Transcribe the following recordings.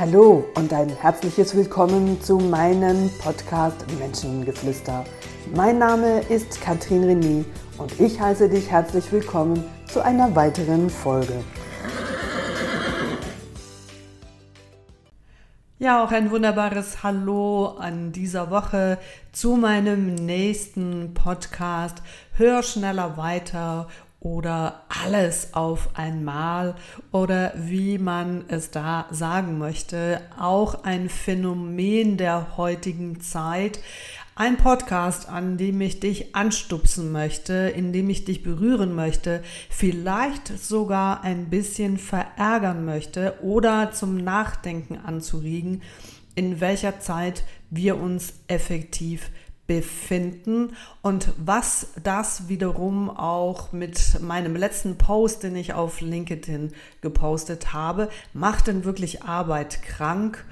Hallo und ein herzliches Willkommen zu meinem Podcast Menschengeflüster. Mein Name ist Katrin René und ich heiße dich herzlich willkommen zu einer weiteren Folge. Ja, auch ein wunderbares Hallo an dieser Woche zu meinem nächsten Podcast Hör schneller weiter oder alles auf einmal oder wie man es da sagen möchte, auch ein Phänomen der heutigen Zeit. Ein Podcast, an dem ich dich anstupsen möchte, in dem ich dich berühren möchte, vielleicht sogar ein bisschen verärgern möchte oder zum Nachdenken anzuregen, in welcher Zeit wir uns effektiv befinden und was das wiederum auch mit meinem letzten Post, den ich auf LinkedIn gepostet habe, macht denn wirklich Arbeit krank?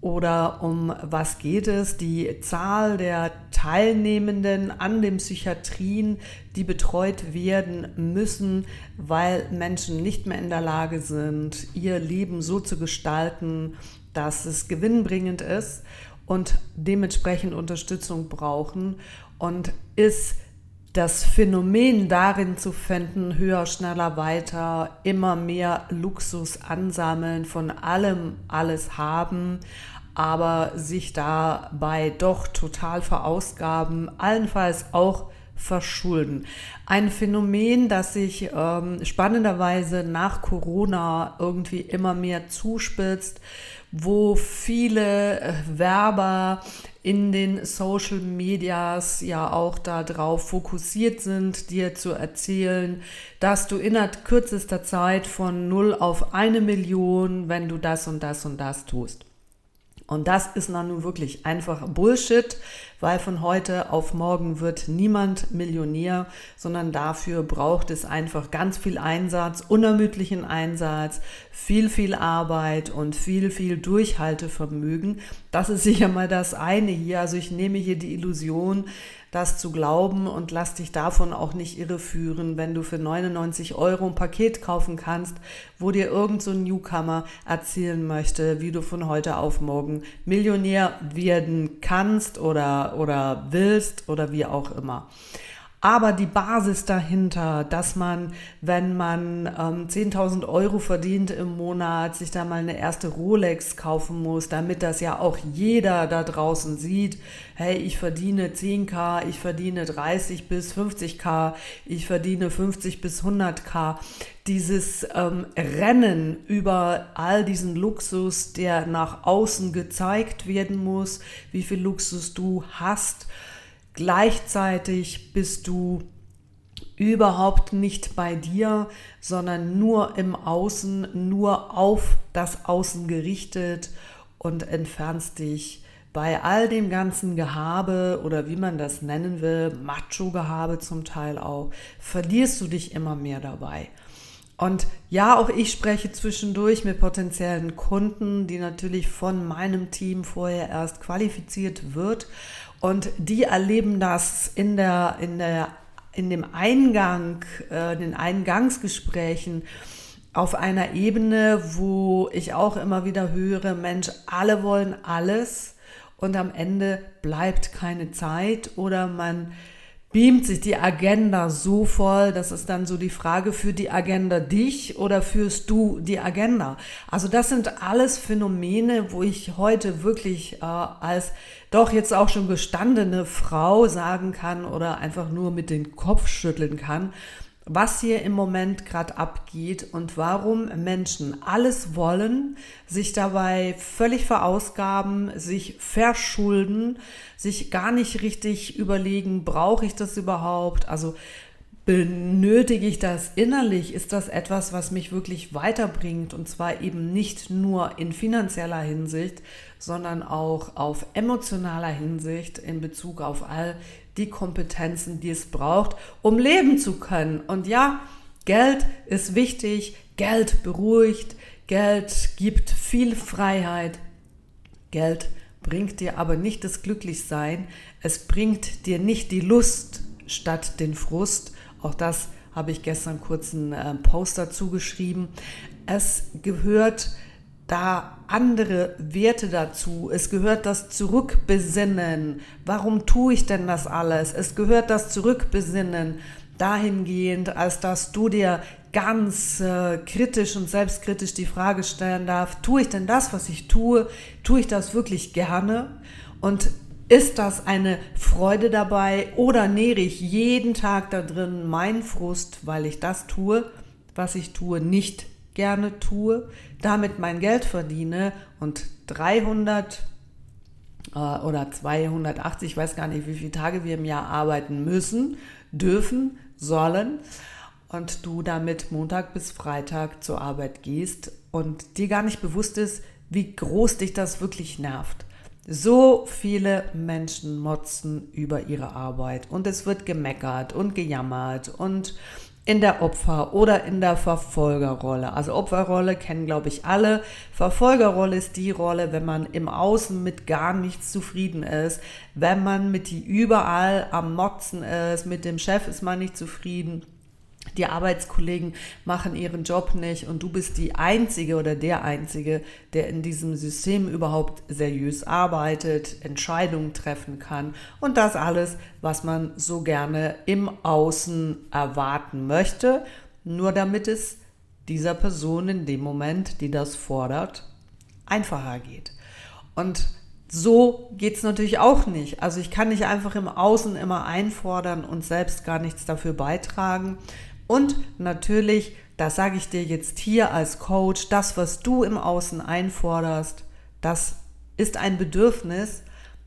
Oder um was geht es? Die Zahl der Teilnehmenden an den Psychiatrien, die betreut werden müssen, weil Menschen nicht mehr in der Lage sind, ihr Leben so zu gestalten, dass es gewinnbringend ist und dementsprechend Unterstützung brauchen und ist das Phänomen darin zu finden, höher, schneller, weiter, immer mehr Luxus ansammeln, von allem alles haben, aber sich dabei doch total verausgaben, allenfalls auch verschulden. Ein Phänomen, das sich ähm, spannenderweise nach Corona irgendwie immer mehr zuspitzt, wo viele äh, Werber in den Social Medias ja auch darauf fokussiert sind, dir zu erzählen, dass du innerhalb kürzester Zeit von 0 auf eine Million, wenn du das und das und das tust. Und das ist dann nun wirklich einfach Bullshit, weil von heute auf morgen wird niemand Millionär, sondern dafür braucht es einfach ganz viel Einsatz, unermüdlichen Einsatz, viel, viel Arbeit und viel, viel Durchhaltevermögen. Das ist sicher mal das eine hier. Also ich nehme hier die Illusion, das zu glauben und lass dich davon auch nicht irreführen, wenn du für 99 Euro ein Paket kaufen kannst, wo dir irgend so ein Newcomer erzählen möchte, wie du von heute auf morgen Millionär werden kannst oder, oder willst oder wie auch immer. Aber die Basis dahinter, dass man, wenn man ähm, 10.000 Euro verdient im Monat, sich da mal eine erste Rolex kaufen muss, damit das ja auch jeder da draußen sieht, hey, ich verdiene 10k, ich verdiene 30 bis 50k, ich verdiene 50 bis 100k. Dieses ähm, Rennen über all diesen Luxus, der nach außen gezeigt werden muss, wie viel Luxus du hast, Gleichzeitig bist du überhaupt nicht bei dir, sondern nur im Außen, nur auf das Außen gerichtet und entfernst dich bei all dem ganzen Gehabe oder wie man das nennen will, Macho-Gehabe zum Teil auch, verlierst du dich immer mehr dabei. Und ja, auch ich spreche zwischendurch mit potenziellen Kunden, die natürlich von meinem Team vorher erst qualifiziert wird und die erleben das in der, in der, in dem Eingang, äh, den Eingangsgesprächen auf einer Ebene, wo ich auch immer wieder höre, Mensch, alle wollen alles und am Ende bleibt keine Zeit oder man beamt sich die Agenda so voll, das ist dann so die Frage, für die Agenda dich oder führst du die Agenda? Also das sind alles Phänomene, wo ich heute wirklich äh, als doch jetzt auch schon gestandene Frau sagen kann oder einfach nur mit dem Kopf schütteln kann, was hier im Moment gerade abgeht und warum Menschen alles wollen, sich dabei völlig verausgaben, sich verschulden, sich gar nicht richtig überlegen, brauche ich das überhaupt? Also benötige ich das innerlich? Ist das etwas, was mich wirklich weiterbringt? Und zwar eben nicht nur in finanzieller Hinsicht, sondern auch auf emotionaler Hinsicht in Bezug auf all die Kompetenzen, die es braucht, um leben zu können. Und ja, Geld ist wichtig, Geld beruhigt, Geld gibt viel Freiheit, Geld bringt dir aber nicht das Glücklichsein, es bringt dir nicht die Lust statt den Frust. Auch das habe ich gestern kurz einen äh, Post dazu geschrieben. Es gehört da andere Werte dazu. Es gehört das Zurückbesinnen. Warum tue ich denn das alles? Es gehört das Zurückbesinnen dahingehend, als dass du dir ganz äh, kritisch und selbstkritisch die Frage stellen darf, tue ich denn das, was ich tue, tue ich das wirklich gerne? Und ist das eine Freude dabei oder nähere ich jeden Tag da drin meinen Frust, weil ich das tue, was ich tue, nicht gerne tue, damit mein Geld verdiene und 300 äh, oder 280, ich weiß gar nicht, wie viele Tage wir im Jahr arbeiten müssen, dürfen, sollen und du damit Montag bis Freitag zur Arbeit gehst und dir gar nicht bewusst ist, wie groß dich das wirklich nervt. So viele Menschen motzen über ihre Arbeit und es wird gemeckert und gejammert und in der Opfer- oder in der Verfolgerrolle. Also Opferrolle kennen, glaube ich, alle. Verfolgerrolle ist die Rolle, wenn man im Außen mit gar nichts zufrieden ist, wenn man mit die überall am Motzen ist, mit dem Chef ist man nicht zufrieden die Arbeitskollegen machen ihren Job nicht und du bist die Einzige oder der Einzige, der in diesem System überhaupt seriös arbeitet, Entscheidungen treffen kann und das alles, was man so gerne im Außen erwarten möchte, nur damit es dieser Person in dem Moment, die das fordert, einfacher geht. Und so geht es natürlich auch nicht. Also ich kann nicht einfach im Außen immer einfordern und selbst gar nichts dafür beitragen. Und natürlich, das sage ich dir jetzt hier als Coach, das, was du im Außen einforderst, das ist ein Bedürfnis,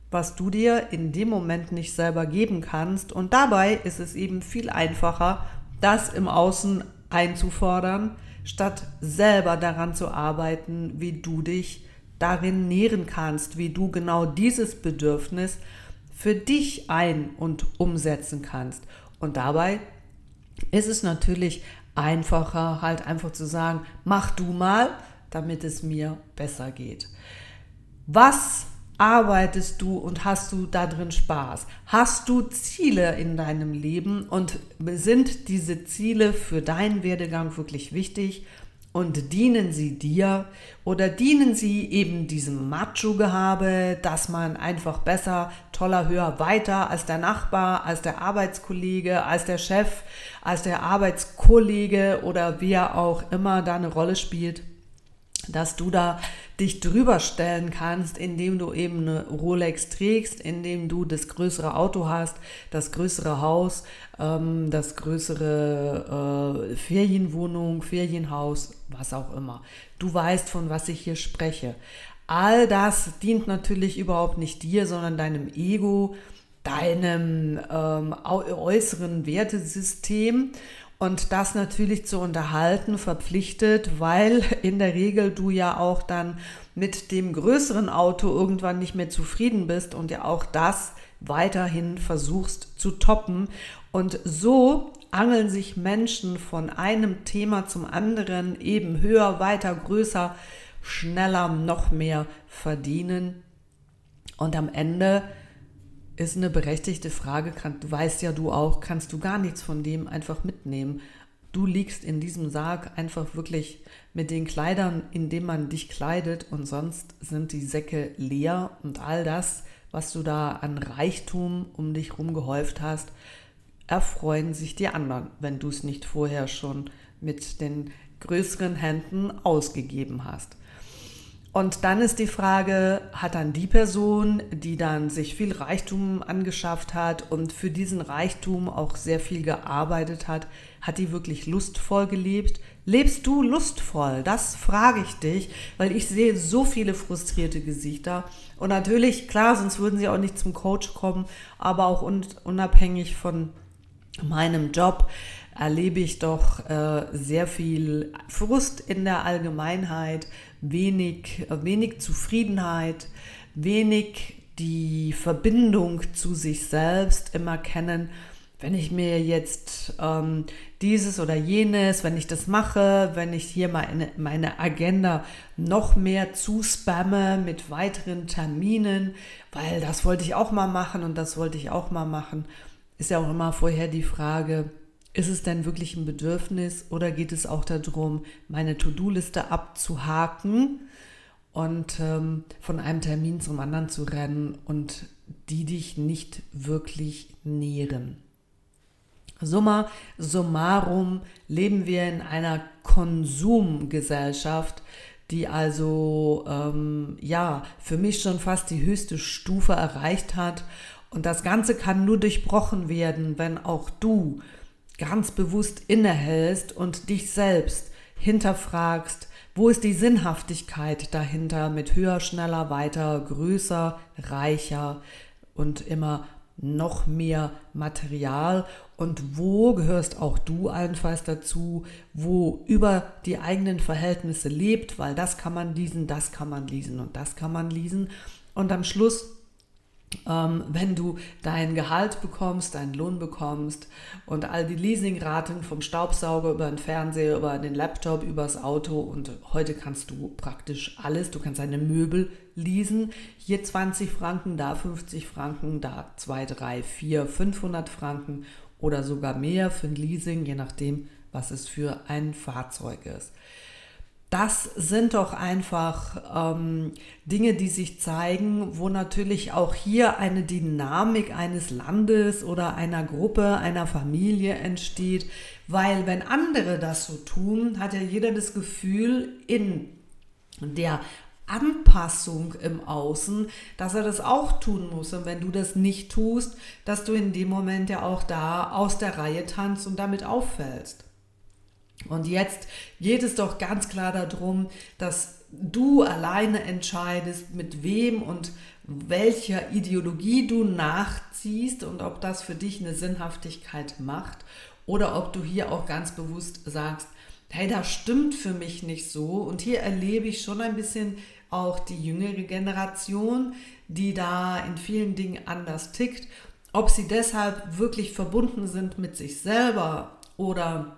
was du dir in dem Moment nicht selber geben kannst. Und dabei ist es eben viel einfacher, das im Außen einzufordern, statt selber daran zu arbeiten, wie du dich darin nähren kannst, wie du genau dieses Bedürfnis für dich ein- und umsetzen kannst. Und dabei ist es natürlich einfacher, halt einfach zu sagen, mach du mal, damit es mir besser geht. Was arbeitest du und hast du da drin Spaß? Hast du Ziele in deinem Leben und sind diese Ziele für deinen Werdegang wirklich wichtig? Und dienen sie dir oder dienen sie eben diesem Macho-Gehabe, dass man einfach besser, toller, höher, weiter als der Nachbar, als der Arbeitskollege, als der Chef, als der Arbeitskollege oder wer auch immer da eine Rolle spielt, dass du da dich drüber stellen kannst, indem du eben eine Rolex trägst, indem du das größere Auto hast, das größere Haus, ähm, das größere äh, Ferienwohnung, Ferienhaus, was auch immer. Du weißt, von was ich hier spreche. All das dient natürlich überhaupt nicht dir, sondern deinem Ego, deinem ähm, äußeren Wertesystem und das natürlich zu unterhalten verpflichtet, weil in der Regel du ja auch dann mit dem größeren Auto irgendwann nicht mehr zufrieden bist und ja auch das weiterhin versuchst zu toppen. Und so angeln sich Menschen von einem Thema zum anderen eben höher, weiter, größer, schneller, noch mehr verdienen. Und am Ende ist eine berechtigte Frage. Du weißt ja, du auch, kannst du gar nichts von dem einfach mitnehmen. Du liegst in diesem Sarg einfach wirklich mit den Kleidern, in denen man dich kleidet und sonst sind die Säcke leer und all das, was du da an Reichtum um dich herum gehäuft hast, erfreuen sich die anderen, wenn du es nicht vorher schon mit den größeren Händen ausgegeben hast. Und dann ist die Frage, hat dann die Person, die dann sich viel Reichtum angeschafft hat und für diesen Reichtum auch sehr viel gearbeitet hat, hat die wirklich lustvoll gelebt? Lebst du lustvoll? Das frage ich dich, weil ich sehe so viele frustrierte Gesichter. Und natürlich, klar, sonst würden sie auch nicht zum Coach kommen, aber auch unabhängig von meinem Job erlebe ich doch äh, sehr viel Frust in der Allgemeinheit, wenig, äh, wenig Zufriedenheit, wenig die Verbindung zu sich selbst immer kennen. Wenn ich mir jetzt ähm, dieses oder jenes, wenn ich das mache, wenn ich hier meine, meine Agenda noch mehr zuspamme mit weiteren Terminen, weil das wollte ich auch mal machen und das wollte ich auch mal machen, ist ja auch immer vorher die Frage, ist es denn wirklich ein Bedürfnis oder geht es auch darum, meine To-Do-Liste abzuhaken und ähm, von einem Termin zum anderen zu rennen und die dich nicht wirklich nähren. Summa summarum leben wir in einer Konsumgesellschaft, die also ähm, ja für mich schon fast die höchste Stufe erreicht hat. Und das Ganze kann nur durchbrochen werden, wenn auch du ganz bewusst innehältst und dich selbst hinterfragst, wo ist die Sinnhaftigkeit dahinter mit höher, schneller, weiter, größer, reicher und immer noch mehr Material und wo gehörst auch du allenfalls dazu, wo über die eigenen Verhältnisse lebt, weil das kann man lesen, das kann man lesen und das kann man lesen. Und am Schluss wenn du dein Gehalt bekommst, deinen Lohn bekommst und all die Leasingraten vom Staubsauger über den Fernseher, über den Laptop, übers Auto und heute kannst du praktisch alles, du kannst deine Möbel leasen, hier 20 Franken, da 50 Franken, da 2, 3, 4, 500 Franken oder sogar mehr für ein Leasing, je nachdem, was es für ein Fahrzeug ist das sind doch einfach ähm, Dinge, die sich zeigen, wo natürlich auch hier eine Dynamik eines Landes oder einer Gruppe, einer Familie entsteht, weil wenn andere das so tun, hat ja jeder das Gefühl in der Anpassung im Außen, dass er das auch tun muss. Und wenn du das nicht tust, dass du in dem Moment ja auch da aus der Reihe tanzt und damit auffällst. Und jetzt geht es doch ganz klar darum, dass du alleine entscheidest, mit wem und welcher Ideologie du nachziehst und ob das für dich eine Sinnhaftigkeit macht oder ob du hier auch ganz bewusst sagst, hey, das stimmt für mich nicht so. Und hier erlebe ich schon ein bisschen auch die jüngere Generation, die da in vielen Dingen anders tickt. Ob sie deshalb wirklich verbunden sind mit sich selber oder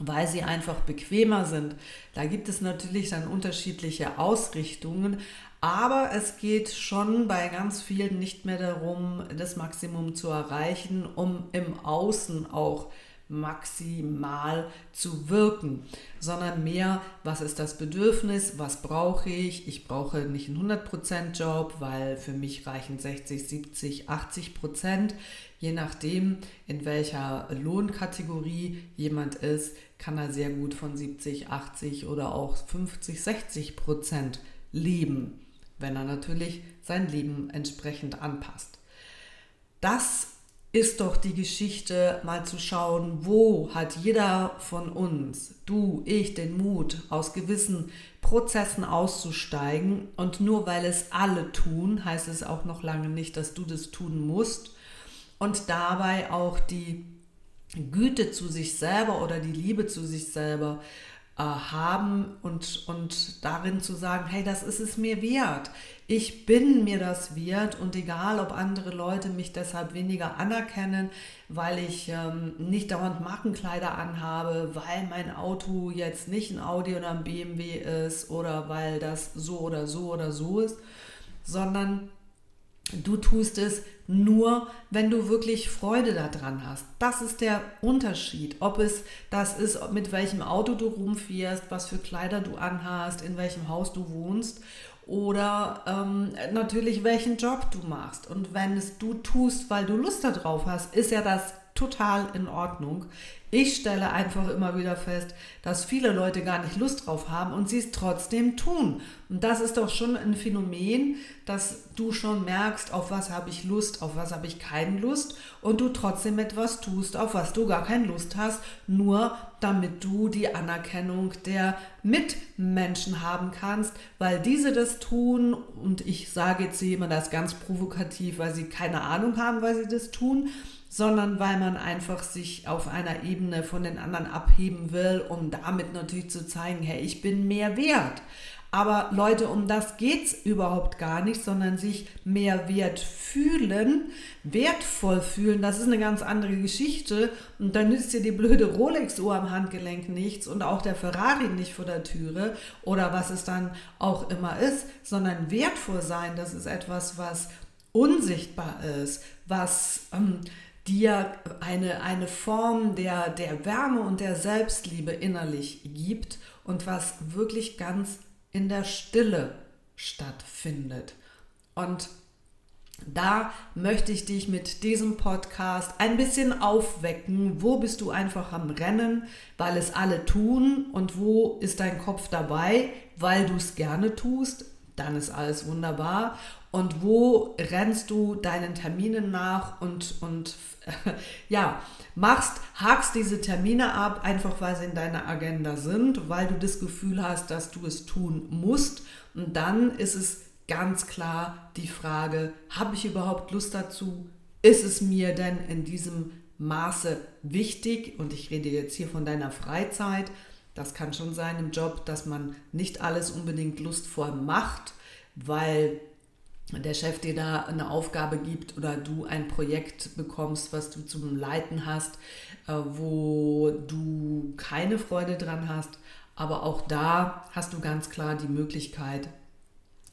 weil sie einfach bequemer sind. Da gibt es natürlich dann unterschiedliche Ausrichtungen, aber es geht schon bei ganz vielen nicht mehr darum, das Maximum zu erreichen, um im Außen auch maximal zu wirken, sondern mehr, was ist das Bedürfnis, was brauche ich? Ich brauche nicht einen 100% Job, weil für mich reichen 60, 70, 80%. Je nachdem, in welcher Lohnkategorie jemand ist, kann er sehr gut von 70, 80 oder auch 50, 60 Prozent leben, wenn er natürlich sein Leben entsprechend anpasst. Das ist doch die Geschichte, mal zu schauen, wo hat jeder von uns, du, ich, den Mut, aus gewissen Prozessen auszusteigen. Und nur weil es alle tun, heißt es auch noch lange nicht, dass du das tun musst. Und dabei auch die Güte zu sich selber oder die Liebe zu sich selber äh, haben und, und darin zu sagen, hey, das ist es mir wert. Ich bin mir das wert und egal, ob andere Leute mich deshalb weniger anerkennen, weil ich ähm, nicht dauernd Markenkleider anhabe, weil mein Auto jetzt nicht ein Audi oder ein BMW ist oder weil das so oder so oder so ist, sondern Du tust es nur, wenn du wirklich Freude daran hast. Das ist der Unterschied. Ob es das ist, mit welchem Auto du rumfährst, was für Kleider du anhast, in welchem Haus du wohnst oder ähm, natürlich welchen Job du machst. Und wenn es du tust, weil du Lust darauf hast, ist ja das total in Ordnung. Ich stelle einfach immer wieder fest, dass viele Leute gar nicht Lust drauf haben und sie es trotzdem tun. Und das ist doch schon ein Phänomen, dass du schon merkst, auf was habe ich Lust, auf was habe ich keine Lust und du trotzdem etwas tust, auf was du gar keine Lust hast, nur damit du die Anerkennung der Mitmenschen haben kannst, weil diese das tun und ich sage jetzt immer das ganz provokativ, weil sie keine Ahnung haben, weil sie das tun sondern weil man einfach sich auf einer Ebene von den anderen abheben will, um damit natürlich zu zeigen, hey, ich bin mehr wert. Aber Leute, um das geht es überhaupt gar nicht, sondern sich mehr wert fühlen, wertvoll fühlen, das ist eine ganz andere Geschichte. Und dann nützt dir die blöde Rolex-Uhr am Handgelenk nichts und auch der Ferrari nicht vor der Türe oder was es dann auch immer ist, sondern wertvoll sein, das ist etwas, was unsichtbar ist, was ähm, dir eine, eine Form der, der Wärme und der Selbstliebe innerlich gibt und was wirklich ganz in der Stille stattfindet. Und da möchte ich dich mit diesem Podcast ein bisschen aufwecken. Wo bist du einfach am Rennen, weil es alle tun? Und wo ist dein Kopf dabei, weil du es gerne tust? Dann ist alles wunderbar. Und wo rennst du deinen Terminen nach und, und ja, machst, hakst diese Termine ab, einfach weil sie in deiner Agenda sind, weil du das Gefühl hast, dass du es tun musst. Und dann ist es ganz klar die Frage, habe ich überhaupt Lust dazu? Ist es mir denn in diesem Maße wichtig? Und ich rede jetzt hier von deiner Freizeit. Das kann schon sein im Job, dass man nicht alles unbedingt lustvoll macht, weil der Chef dir da eine Aufgabe gibt oder du ein Projekt bekommst, was du zum Leiten hast, äh, wo du keine Freude dran hast. Aber auch da hast du ganz klar die Möglichkeit,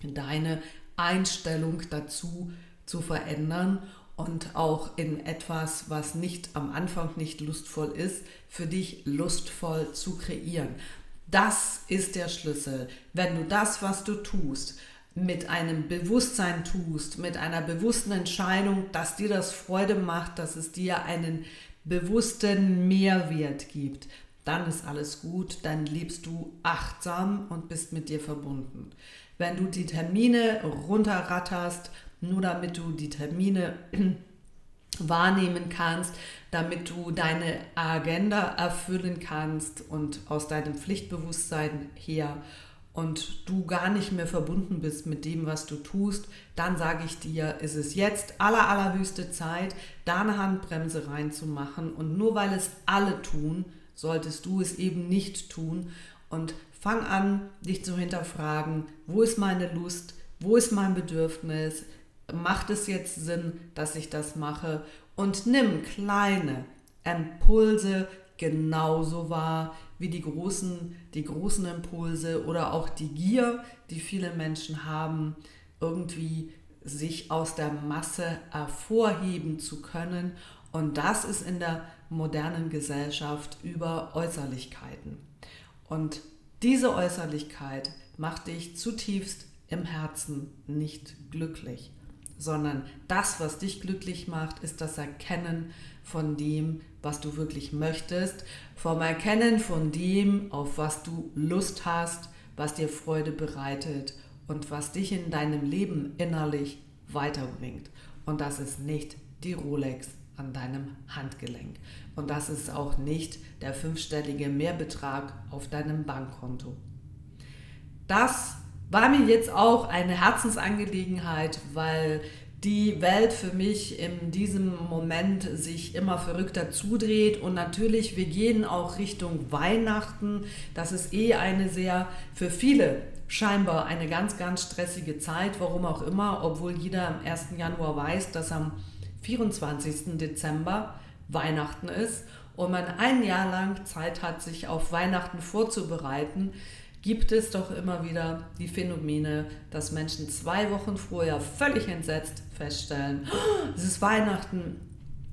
deine Einstellung dazu zu verändern und auch in etwas, was nicht am Anfang nicht lustvoll ist, für dich lustvoll zu kreieren. Das ist der Schlüssel. Wenn du das, was du tust, mit einem Bewusstsein tust, mit einer bewussten Entscheidung, dass dir das Freude macht, dass es dir einen bewussten Mehrwert gibt, dann ist alles gut, dann lebst du achtsam und bist mit dir verbunden wenn du die Termine runterratterst, nur damit du die Termine wahrnehmen kannst, damit du deine Agenda erfüllen kannst und aus deinem Pflichtbewusstsein her und du gar nicht mehr verbunden bist mit dem, was du tust, dann sage ich dir, ist es jetzt aller, allerhöchste Zeit, da eine Handbremse reinzumachen. Und nur weil es alle tun, solltest du es eben nicht tun. Und Fang an, dich zu hinterfragen, wo ist meine Lust, wo ist mein Bedürfnis, macht es jetzt Sinn, dass ich das mache und nimm kleine Impulse genauso wahr wie die großen, die großen Impulse oder auch die Gier, die viele Menschen haben, irgendwie sich aus der Masse hervorheben zu können. Und das ist in der modernen Gesellschaft über Äußerlichkeiten. Und diese Äußerlichkeit macht dich zutiefst im Herzen nicht glücklich, sondern das, was dich glücklich macht, ist das Erkennen von dem, was du wirklich möchtest, vom Erkennen von dem, auf was du Lust hast, was dir Freude bereitet und was dich in deinem Leben innerlich weiterbringt. Und das ist nicht die Rolex an deinem Handgelenk. Und das ist auch nicht der fünfstellige Mehrbetrag auf deinem Bankkonto. Das war mir jetzt auch eine Herzensangelegenheit, weil die Welt für mich in diesem Moment sich immer verrückter zudreht und natürlich, wir gehen auch Richtung Weihnachten. Das ist eh eine sehr, für viele scheinbar eine ganz, ganz stressige Zeit, warum auch immer, obwohl jeder am 1. Januar weiß, dass am 24. Dezember Weihnachten ist und man ein Jahr lang Zeit hat, sich auf Weihnachten vorzubereiten, gibt es doch immer wieder die Phänomene, dass Menschen zwei Wochen vorher völlig entsetzt feststellen, oh, es ist Weihnachten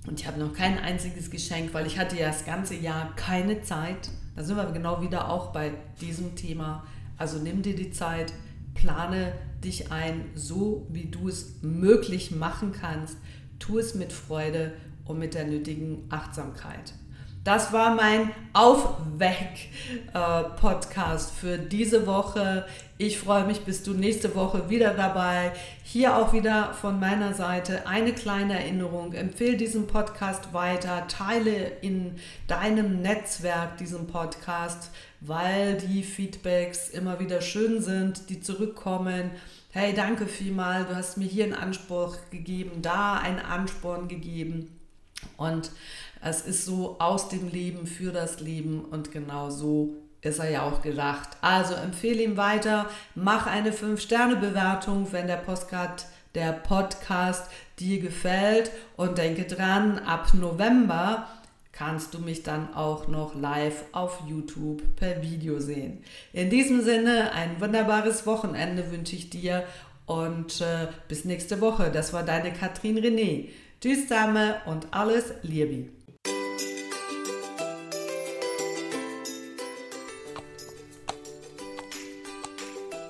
und ich habe noch kein einziges Geschenk, weil ich hatte ja das ganze Jahr keine Zeit. Da sind wir genau wieder auch bei diesem Thema. Also nimm dir die Zeit, plane dich ein, so wie du es möglich machen kannst. Tu es mit Freude und mit der nötigen Achtsamkeit. Das war mein Aufweck-Podcast für diese Woche. Ich freue mich, bist du nächste Woche wieder dabei. Hier auch wieder von meiner Seite eine kleine Erinnerung. Empfehle diesen Podcast weiter, teile in deinem Netzwerk diesen Podcast, weil die Feedbacks immer wieder schön sind, die zurückkommen hey, danke vielmal, du hast mir hier einen Anspruch gegeben, da einen Ansporn gegeben. Und es ist so aus dem Leben für das Leben und genau so ist er ja auch gedacht. Also empfehle ihm weiter, mach eine 5-Sterne-Bewertung, wenn der Postcard, der Podcast dir gefällt und denke dran, ab November kannst du mich dann auch noch live auf YouTube per Video sehen. In diesem Sinne, ein wunderbares Wochenende wünsche ich dir und äh, bis nächste Woche. Das war deine Katrin René. Tschüss zusammen und alles Liebe.